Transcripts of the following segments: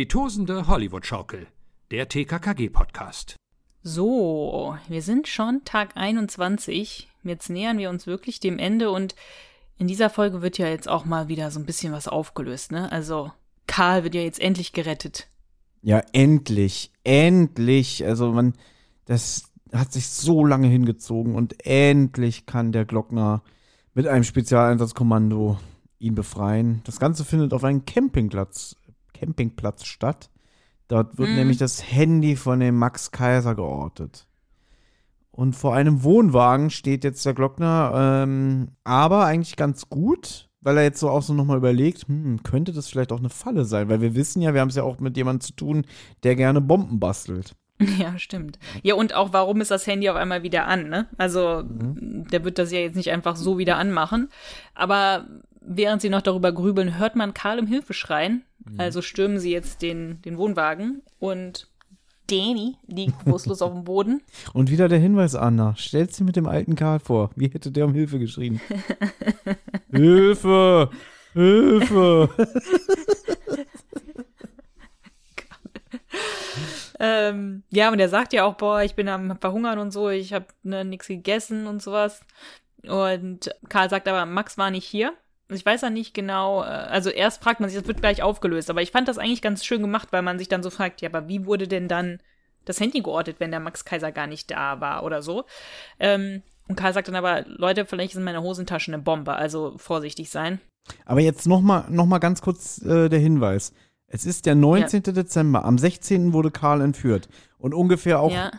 Die tosende Hollywood-Schaukel, der TKKG-Podcast. So, wir sind schon Tag 21. Jetzt nähern wir uns wirklich dem Ende und in dieser Folge wird ja jetzt auch mal wieder so ein bisschen was aufgelöst, ne? Also, Karl wird ja jetzt endlich gerettet. Ja, endlich, endlich. Also man, das hat sich so lange hingezogen und endlich kann der Glockner mit einem Spezialeinsatzkommando ihn befreien. Das Ganze findet auf einem Campingplatz, Campingplatz statt. Dort wird Mhm. nämlich das Handy von dem Max Kaiser geortet. Und vor einem Wohnwagen steht jetzt der Glockner, ähm, aber eigentlich ganz gut, weil er jetzt so auch so nochmal überlegt, hm, könnte das vielleicht auch eine Falle sein? Weil wir wissen ja, wir haben es ja auch mit jemandem zu tun, der gerne Bomben bastelt. Ja, stimmt. Ja, und auch, warum ist das Handy auf einmal wieder an, ne? Also, der wird das ja jetzt nicht einfach so wieder anmachen. Aber während sie noch darüber grübeln, hört man Karl im Hilfeschreien. Also stürmen sie jetzt den, den Wohnwagen und Danny liegt bewusstlos auf dem Boden. Und wieder der Hinweis, Anna. Stellt sie mit dem alten Karl vor. Wie hätte der um Hilfe geschrien? Hilfe! Hilfe! Ähm, ja, und er sagt ja auch, boah, ich bin am Verhungern und so, ich habe ne, nichts gegessen und sowas. Und Karl sagt aber, Max war nicht hier. Ich weiß ja nicht genau, äh, also erst fragt man sich, das wird gleich aufgelöst, aber ich fand das eigentlich ganz schön gemacht, weil man sich dann so fragt, ja, aber wie wurde denn dann das Handy geortet, wenn der Max Kaiser gar nicht da war oder so? Ähm, und Karl sagt dann aber, Leute, vielleicht ist in meiner Hosentasche eine Bombe, also vorsichtig sein. Aber jetzt nochmal noch mal ganz kurz äh, der Hinweis. Es ist der 19. Dezember. Am 16. wurde Karl entführt. Und ungefähr auch ja,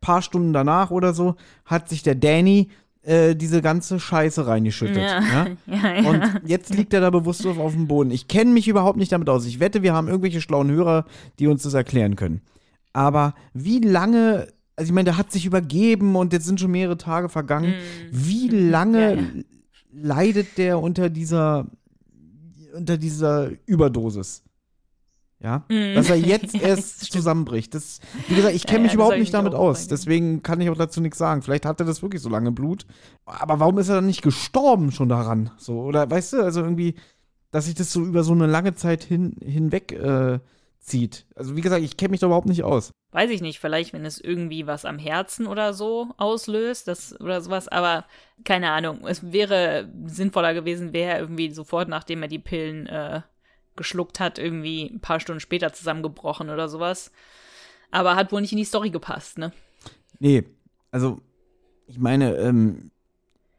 paar Stunden danach oder so hat sich der Danny äh, diese ganze Scheiße reingeschüttet. ja, Ja? ja, ja. Und jetzt liegt er da bewusstlos auf dem Boden. Ich kenne mich überhaupt nicht damit aus. Ich wette, wir haben irgendwelche schlauen Hörer, die uns das erklären können. Aber wie lange, also ich meine, der hat sich übergeben und jetzt sind schon mehrere Tage vergangen. Wie lange Mhm. Ja, ja. leidet der unter dieser, unter dieser Überdosis? Ja, Mhm. dass er jetzt Ja, erst zusammenbricht. Das, wie gesagt, ich Ja, kenne ja, mich das überhaupt nicht damit aus. gefragt. Deswegen kann ich auch dazu nichts sagen. Vielleicht hat er das wirklich so lange Blut. Aber warum ist er dann nicht gestorben schon daran? So, oder weißt du, also irgendwie, dass sich das so über so eine lange Zeit hin, hinweg äh, zieht. Also wie gesagt, ich kenne mich da überhaupt nicht aus. weiß ich nicht, vielleicht wenn es irgendwie was am Herzen oder so auslöst, das oder sowas, aber keine Ahnung. Es wäre sinnvoller gewesen, wäre er irgendwie sofort, nachdem er die Pillen äh, geschluckt hat, irgendwie ein paar Stunden später zusammengebrochen oder sowas. Aber hat wohl nicht in die Story gepasst, ne? Nee, also ich meine, ähm,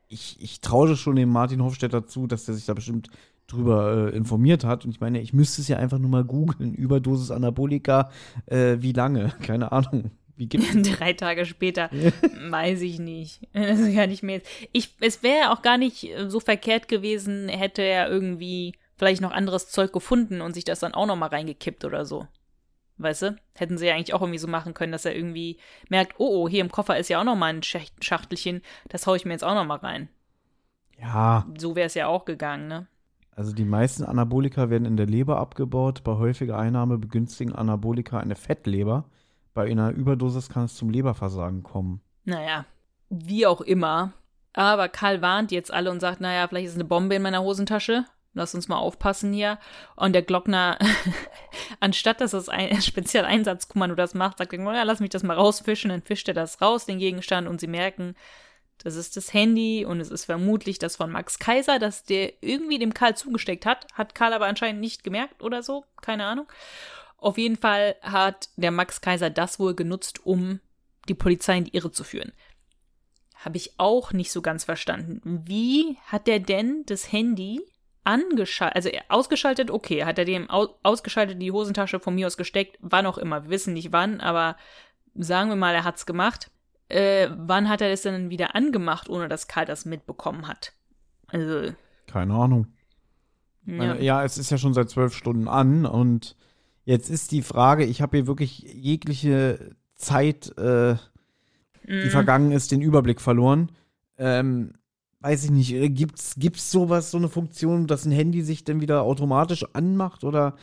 ich, ich traue schon dem Martin Hofstetter zu, dass der sich da bestimmt drüber äh, informiert hat. Und ich meine, ich müsste es ja einfach nur mal googeln. Überdosis Anabolika, äh, wie lange? Keine Ahnung. Wie gibt es? Drei Tage später, weiß ich nicht. Ist gar nicht mehr. Ich, es wäre auch gar nicht äh, so verkehrt gewesen, hätte er irgendwie vielleicht noch anderes Zeug gefunden und sich das dann auch noch mal reingekippt oder so. Weißt du? Hätten sie ja eigentlich auch irgendwie so machen können, dass er irgendwie merkt, oh, oh, hier im Koffer ist ja auch noch mal ein Schach- Schachtelchen, das hau ich mir jetzt auch noch mal rein. Ja, So wäre es ja auch gegangen, ne? also die meisten Anabolika werden in der Leber abgebaut. Bei häufiger Einnahme begünstigen Anabolika eine Fettleber. Bei einer Überdosis kann es zum Leberversagen kommen. Naja, wie auch immer. Aber Karl warnt jetzt alle und sagt, naja, vielleicht ist eine Bombe in meiner Hosentasche. Lass uns mal aufpassen hier. Und der Glockner, anstatt dass das ein Spezialeinsatzkommando das macht, sagt er, naja, lass mich das mal rausfischen. Dann fischt er das raus, den Gegenstand, und sie merken, das ist das Handy und es ist vermutlich das von Max Kaiser, das der irgendwie dem Karl zugesteckt hat. Hat Karl aber anscheinend nicht gemerkt oder so. Keine Ahnung. Auf jeden Fall hat der Max Kaiser das wohl genutzt, um die Polizei in die Irre zu führen. Habe ich auch nicht so ganz verstanden. Wie hat der denn das Handy angeschaltet, also er- ausgeschaltet, okay, hat er dem au ausgeschaltet die Hosentasche von mir aus gesteckt, wann auch immer, wir wissen nicht wann, aber sagen wir mal, er hat's gemacht. Äh, wann hat er das denn wieder angemacht, ohne dass Karl das mitbekommen hat? Also, Keine Ahnung. ja. Meine, ja, es ist ja schon seit zwölf Stunden an und jetzt ist die Frage, ich habe hier wirklich jegliche Zeit, äh, die Mhm. vergangen ist, den Überblick verloren. Ähm, weiß ich nicht, äh, gibt's, gibt's sowas, so eine Funktion, dass ein Handy sich dann wieder automatisch anmacht oder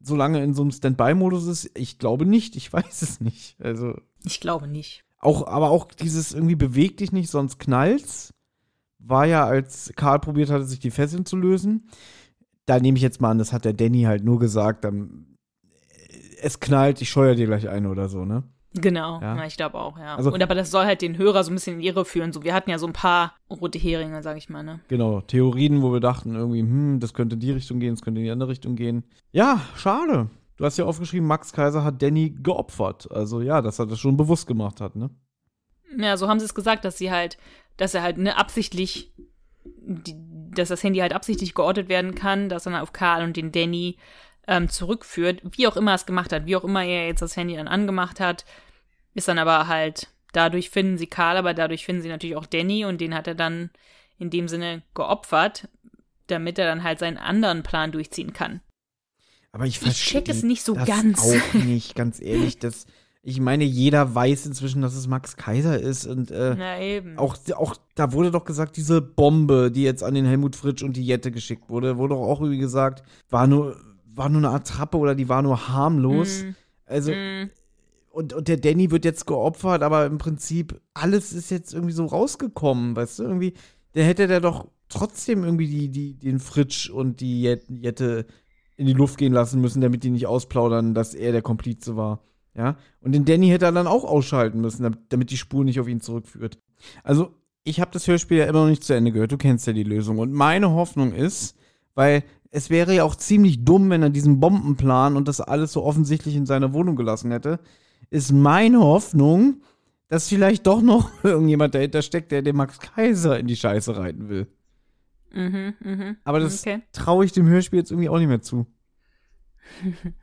solange in so einem Standby-Modus ist? Ich glaube nicht, ich weiß es nicht. Also, Ich glaube nicht. auch, aber auch dieses irgendwie beweg dich nicht, sonst knallt's. War ja, als Karl probiert hatte, sich die Fesseln zu lösen. Da nehme ich jetzt mal an, das hat der Danny halt nur gesagt, dann es knallt, ich scheuer dir gleich eine oder so, ne? Genau, Ja. ich glaube auch, ja. Also- und aber das soll halt den Hörer so ein bisschen in die Irre führen. So, wir hatten ja so ein paar rote Heringe, sag ich mal, ne? Genau, Theorien, wo wir dachten irgendwie, hm, das könnte in die Richtung gehen, das könnte in die andere Richtung gehen. Ja, schade. Du hast ja aufgeschrieben, Max Kaiser hat Danny geopfert. Also ja, dass er das schon bewusst gemacht hat, ne? Ja, so haben sie es gesagt, dass sie halt, dass er halt ne absichtlich, die, dass das Handy halt absichtlich geortet werden kann, dass er dann auf Karl und den Danny ähm, zurückführt, wie auch immer er es gemacht hat, wie auch immer er jetzt das Handy dann angemacht hat, ist dann aber halt, dadurch finden sie Karl, aber dadurch finden sie natürlich auch Danny und den hat er dann in dem Sinne geopfert, damit er dann halt seinen anderen Plan durchziehen kann. Aber ich Ich verstehe check es nicht so das ganz. auch nicht, ganz ehrlich. Das, ich meine, jeder weiß inzwischen, dass es Max Kaiser ist und äh, Na eben. auch, auch da wurde doch gesagt, diese Bombe, die jetzt an den Helmut Fritsch und die Jette geschickt wurde, wurde doch auch irgendwie gesagt, war nur, war nur eine Attrappe oder die war nur harmlos. Mm, Also, mm. Und, und der Danny wird jetzt geopfert, aber im Prinzip alles ist jetzt irgendwie so rausgekommen, weißt du? Irgendwie, der hätte der doch trotzdem irgendwie die, die, den Fritsch und die Jet- Jette in die Luft gehen lassen müssen, damit die nicht ausplaudern, dass er der Komplize war. Ja? Und den Danny hätte er dann auch ausschalten müssen, damit die Spur nicht auf ihn zurückführt. Also, ich habe das Hörspiel ja immer noch nicht zu Ende gehört. Du kennst ja die Lösung. Und meine Hoffnung ist, weil es wäre ja auch ziemlich dumm, wenn er diesen Bombenplan und das alles so offensichtlich in seiner Wohnung gelassen hätte, ist meine Hoffnung, dass vielleicht doch noch irgendjemand dahinter steckt, der den Max Kaiser in die Scheiße reiten will. Mhm, mhm. Aber das Okay. traue ich dem Hörspiel jetzt irgendwie auch nicht mehr zu.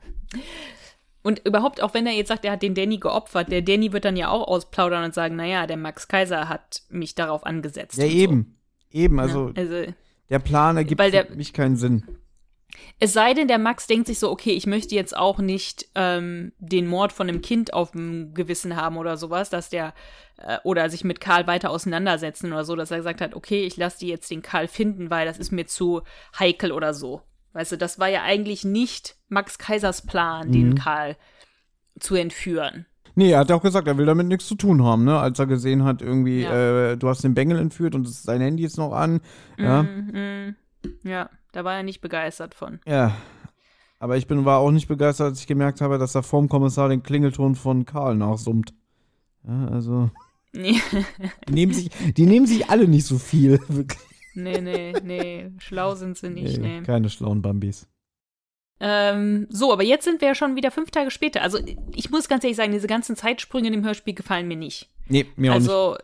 Und überhaupt, auch wenn er jetzt sagt, er hat den Danny geopfert, der Danny wird dann ja auch ausplaudern und sagen, naja, der Max Kaiser hat mich darauf angesetzt. Ja, eben. Eben, So. also Ja, also, der Plan ergibt der- für mich keinen Sinn. Es sei denn, der Max denkt sich so, okay, ich möchte jetzt auch nicht ähm, den Mord von einem Kind auf dem Gewissen haben oder sowas, dass der äh, oder sich mit Karl weiter auseinandersetzen oder so, dass er gesagt hat, okay, ich lasse die jetzt den Karl finden, weil das ist mir zu heikel oder so. Weißt du, das war ja eigentlich nicht Max Kaisers Plan, den Mhm. Karl zu entführen. Nee, er hat ja auch gesagt, er will damit nichts zu tun haben, ne? Als er gesehen hat, irgendwie, Ja. äh, du hast den Bengel entführt und sein Handy ist noch an. Ja. Mm, mm. Ja, da war er nicht begeistert von. Ja. Aber ich bin, war auch nicht begeistert, als ich gemerkt habe, dass er vorm Kommissar den Klingelton von Karl nachsummt. Ja, also. Nee, Die nehmen sich, die nehmen sich alle nicht so viel. Wirklich. nee, nee, nee. Schlau sind sie nicht, Nee, nee. Keine schlauen Bambis. Ähm, so, aber jetzt sind wir ja schon wieder fünf Tage später. Also, ich muss ganz ehrlich sagen, diese ganzen Zeitsprünge in dem Hörspiel gefallen mir nicht. Nee, mir auch nicht. also,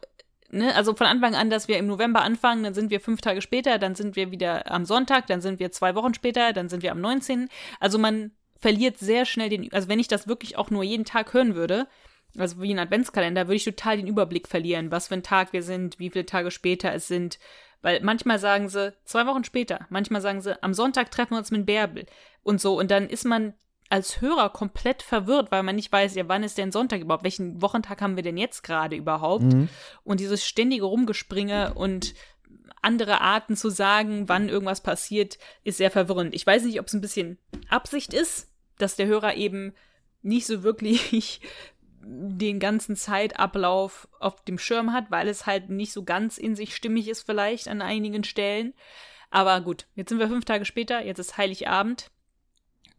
ne, also von Anfang an, dass wir im November anfangen, dann sind wir fünf Tage später, dann sind wir wieder am Sonntag, dann sind wir zwei Wochen später, dann sind wir am 19. Also man verliert sehr schnell den, also wenn ich das wirklich auch nur jeden Tag hören würde, also wie ein Adventskalender, würde ich total den Überblick verlieren, was für ein Tag wir sind, wie viele Tage später es sind. Weil manchmal sagen sie zwei Wochen später, manchmal sagen sie, am Sonntag treffen wir uns mit Bärbel und so. Und dann ist man als Hörer komplett verwirrt, weil man nicht weiß, ja, wann ist denn Sonntag überhaupt? Welchen Wochentag haben wir denn jetzt gerade überhaupt? Mhm. Und dieses ständige Rumgespringe und andere Arten zu sagen, wann irgendwas passiert, ist sehr verwirrend. Ich weiß nicht, ob es ein bisschen Absicht ist, dass der Hörer eben nicht so wirklich den ganzen Zeitablauf auf dem Schirm hat, weil es halt nicht so ganz in sich stimmig ist vielleicht an einigen Stellen. Aber gut, jetzt sind wir fünf Tage später, jetzt ist Heiligabend.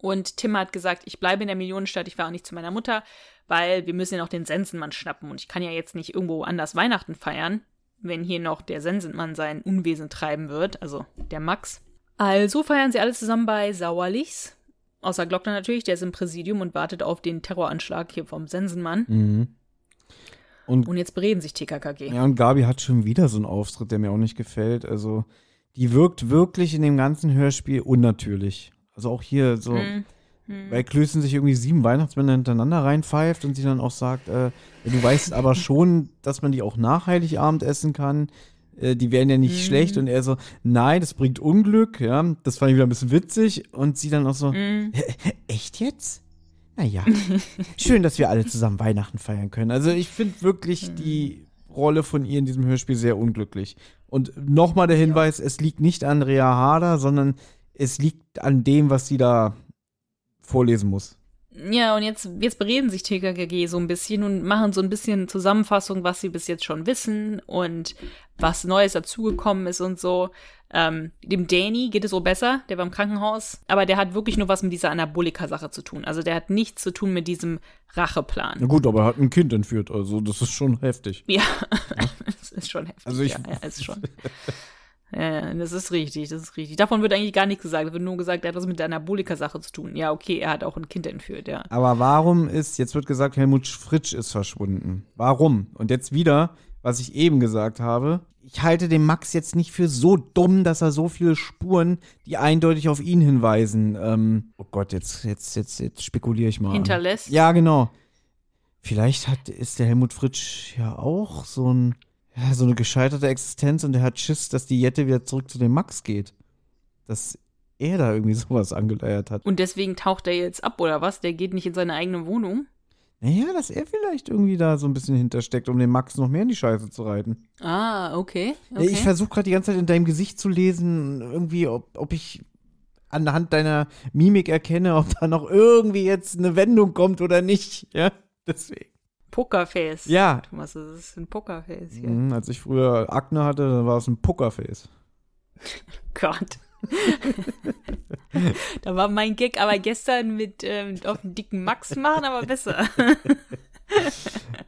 Und Tim hat gesagt, ich bleibe in der Millionenstadt, ich fahre nicht zu meiner Mutter, weil wir müssen ja noch den Sensenmann schnappen. Und ich kann ja jetzt nicht irgendwo anders Weihnachten feiern, wenn hier noch der Sensenmann sein Unwesen treiben wird, also der Max. Also feiern sie alle zusammen bei Sauerlichs. Außer Glockner natürlich, der ist im Präsidium und wartet auf den Terroranschlag hier vom Sensenmann. Mhm. Und, Und jetzt bereden sich TKKG. ja, und Gabi hat schon wieder so einen Auftritt, der mir auch nicht gefällt. Also, die wirkt wirklich in dem ganzen Hörspiel unnatürlich. Also auch hier so, Hm, hm. weil Klößen sich irgendwie sieben Weihnachtsmänner hintereinander reinpfeift und sie dann auch sagt, äh, du weißt aber schon, dass man die auch nach Heiligabend essen kann. Äh, die wären ja nicht Mhm. schlecht. Und er so, nein, das bringt Unglück. Ja, das fand ich wieder ein bisschen witzig. Und sie dann auch so, Hm. Echt jetzt? Naja, schön, dass wir alle zusammen Weihnachten feiern können. Also ich finde wirklich Hm. die Rolle von ihr in diesem Hörspiel sehr unglücklich. Und nochmal der Hinweis, es liegt nicht an Rea Harder, sondern es liegt an dem, was sie da vorlesen muss. Ja, und jetzt, jetzt bereden sich TKKG so ein bisschen und machen so ein bisschen Zusammenfassung, was sie bis jetzt schon wissen und was Neues dazugekommen ist und so. Ähm, dem Danny geht es so besser, der war im Krankenhaus, aber der hat wirklich nur was mit dieser Anabolika-Sache zu tun. Also der hat nichts zu tun mit diesem Racheplan. Na gut, aber er hat ein Kind entführt, also das ist schon heftig. Ja, das ist schon heftig. Also ich- ja, ja, ist schon. Ja, das ist richtig, das ist richtig. Davon wird eigentlich gar nichts gesagt. Es wird nur gesagt, er hat was mit der Anabolika-Sache zu tun. Ja, okay, er hat auch ein Kind entführt, ja. Aber warum ist, jetzt wird gesagt, Helmut Fritsch ist verschwunden. Warum? Und jetzt wieder, was ich eben gesagt habe, ich halte den Max jetzt nicht für so dumm, dass er so viele Spuren, die eindeutig auf ihn hinweisen, ähm, oh Gott, jetzt, jetzt, jetzt, jetzt spekuliere ich mal. Hinterlässt. Ja, genau. Vielleicht hat, ist der Helmut Fritsch ja auch so ein, ja, so eine gescheiterte Existenz und er hat Schiss, dass die Jette wieder zurück zu dem Max geht. Dass er da irgendwie sowas angeleiert hat. Und deswegen taucht er jetzt ab, oder was? Der geht nicht in seine eigene Wohnung. Naja, dass er vielleicht irgendwie da so ein bisschen hintersteckt, um den Max noch mehr in die Scheiße zu reiten. Ah, okay. Okay. Ich versuche gerade die ganze Zeit in deinem Gesicht zu lesen, irgendwie, ob, ob ich anhand deiner Mimik erkenne, ob da noch irgendwie jetzt eine Wendung kommt oder nicht. Ja, deswegen. Pokerface. Ja. Thomas, das ist ein Pokerface hier. Mhm, als ich früher Akne hatte, dann war es ein Pokerface. Gott. da war mein Gag aber gestern mit ähm, auf den dicken Max machen, aber besser.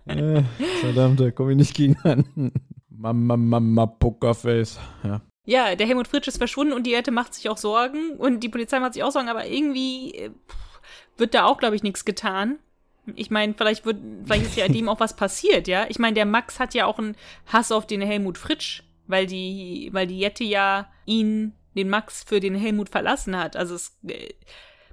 Äh, verdammt, da komme ich nicht gegen an. Mama, Mama, Pokerface. Ja. Ja, der Helmut Fritsch ist verschwunden und die Erte macht sich auch Sorgen und die Polizei macht sich auch Sorgen, aber irgendwie äh, pff, wird da auch, glaube ich, nichts getan. Ich meine, vielleicht wird, vielleicht ist ja dem auch was passiert, ja. Ich meine, der Max hat ja auch einen Hass auf den Helmut Fritsch, weil die, weil die Jette ja ihn, den Max, für den Helmut verlassen hat. Also es, äh,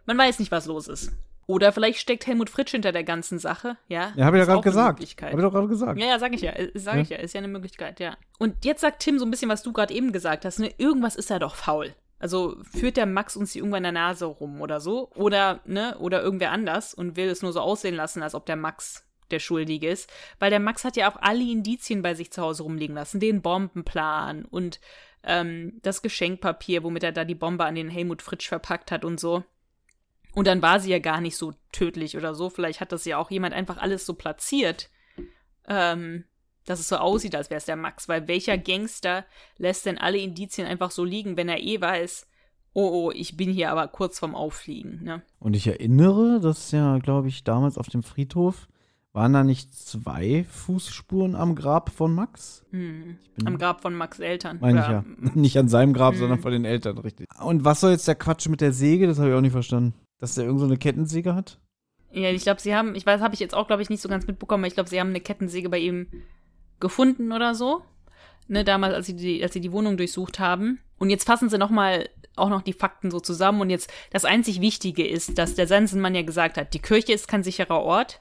man weiß nicht, was los ist. Oder vielleicht steckt Helmut Fritsch hinter der ganzen Sache, ja. Ja, habe ich ja gerade gesagt. Habe ich doch gerade gesagt. Ja, ja, sag ich ja. äh, Sag ich ja. Ist ja eine Möglichkeit, ja. Und jetzt sagt Tim so ein bisschen, was du gerade eben gesagt hast. Ne? Irgendwas ist ja doch faul. Also führt der Max uns hier irgendwo in der Nase rum oder so. Oder, ne, oder irgendwer anders und will es nur so aussehen lassen, als ob der Max der Schuldige ist. Weil der Max hat ja auch alle Indizien bei sich zu Hause rumliegen lassen. Den Bombenplan und ähm, das Geschenkpapier, womit er da die Bombe an den Helmut Fritsch verpackt hat und so. Und dann war sie ja gar nicht so tödlich oder so. Vielleicht hat das ja auch jemand einfach alles so platziert, ähm, dass es so aussieht, als wäre es der Max. Weil welcher Gangster lässt denn alle Indizien einfach so liegen, wenn er eh weiß, oh, oh, ich bin hier aber kurz vorm Auffliegen, ne? Und ich erinnere, dass ja, glaube ich, damals auf dem Friedhof waren da nicht zwei Fußspuren am Grab von Max? Hm. Am Grab von Max Eltern. Meine ich ja. Nicht an seinem Grab, Mhm. sondern von den Eltern, richtig. Und was soll jetzt der Quatsch mit der Säge? Das habe ich auch nicht verstanden. Dass der irgend so eine Kettensäge hat? Ja, ich glaube, sie haben, ich weiß, habe ich jetzt auch, glaube ich, nicht so ganz mitbekommen, aber ich glaube, sie haben eine Kettensäge bei ihm gefunden oder so. Ne, damals, als sie die, als sie die Wohnung durchsucht haben. Und jetzt fassen sie nochmal auch noch die Fakten so zusammen. Und jetzt, das einzig Wichtige ist, dass der Sensenmann ja gesagt hat, die Kirche ist kein sicherer Ort.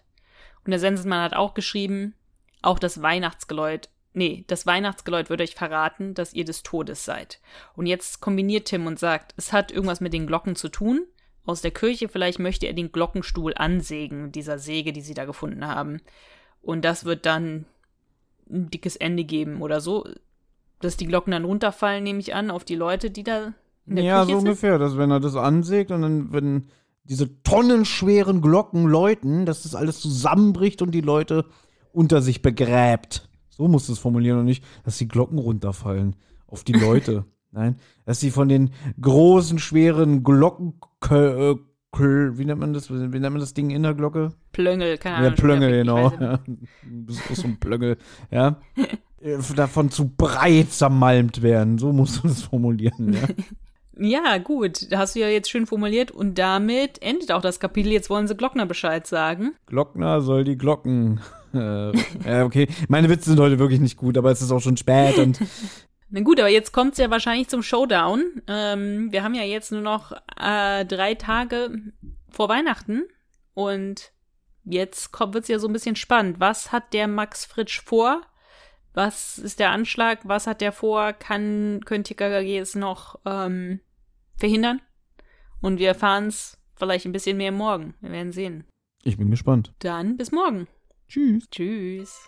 Und der Sensenmann hat auch geschrieben, auch das Weihnachtsgeläut, nee, das Weihnachtsgeläut wird euch verraten, dass ihr des Todes seid. Und jetzt kombiniert Tim und sagt, es hat irgendwas mit den Glocken zu tun. Aus der Kirche, vielleicht möchte er den Glockenstuhl ansägen, dieser Säge, die sie da gefunden haben. Und das wird dann ein dickes Ende geben oder so. Dass die Glocken dann runterfallen, nehme ich an, auf die Leute, die da in der ja, Kirche so sind. ungefähr. Dass wenn er das ansägt und dann, wenn diese tonnenschweren Glocken läuten, dass das alles zusammenbricht und die Leute unter sich begräbt. So musst du es formulieren und nicht, dass die Glocken runterfallen auf die Leute. Nein, dass sie von den großen, schweren Glocken, äh, wie nennt man das? Wie nennt man das Ding in der Glocke? Plöngel, keine Ja, Ahnung. schon Plöngel, wieder, ich genau. Ja. Das ist so ein Plöngel, ja. Äh, Davon zu breit zermalmt werden. So musst du das formulieren, ja. Ja, gut, hast du ja jetzt schön formuliert und damit endet auch das Kapitel. Jetzt wollen sie Glockner Bescheid sagen. Glockner soll die Glocken. Äh, ja, okay. Meine Witze sind heute wirklich nicht gut, aber es ist auch schon spät und Na gut, aber jetzt kommt's ja wahrscheinlich zum Showdown. Ähm, wir haben ja jetzt nur noch äh, drei Tage vor Weihnachten und jetzt kommt, wird's ja so ein bisschen spannend. Was hat der Max Fritsch vor? Was ist der Anschlag? Was hat der vor? Kann, können TKKG es noch ähm, verhindern? Und wir erfahren's vielleicht ein bisschen mehr morgen. Wir werden sehen. ich bin gespannt. Dann bis morgen. Tschüss. Tschüss.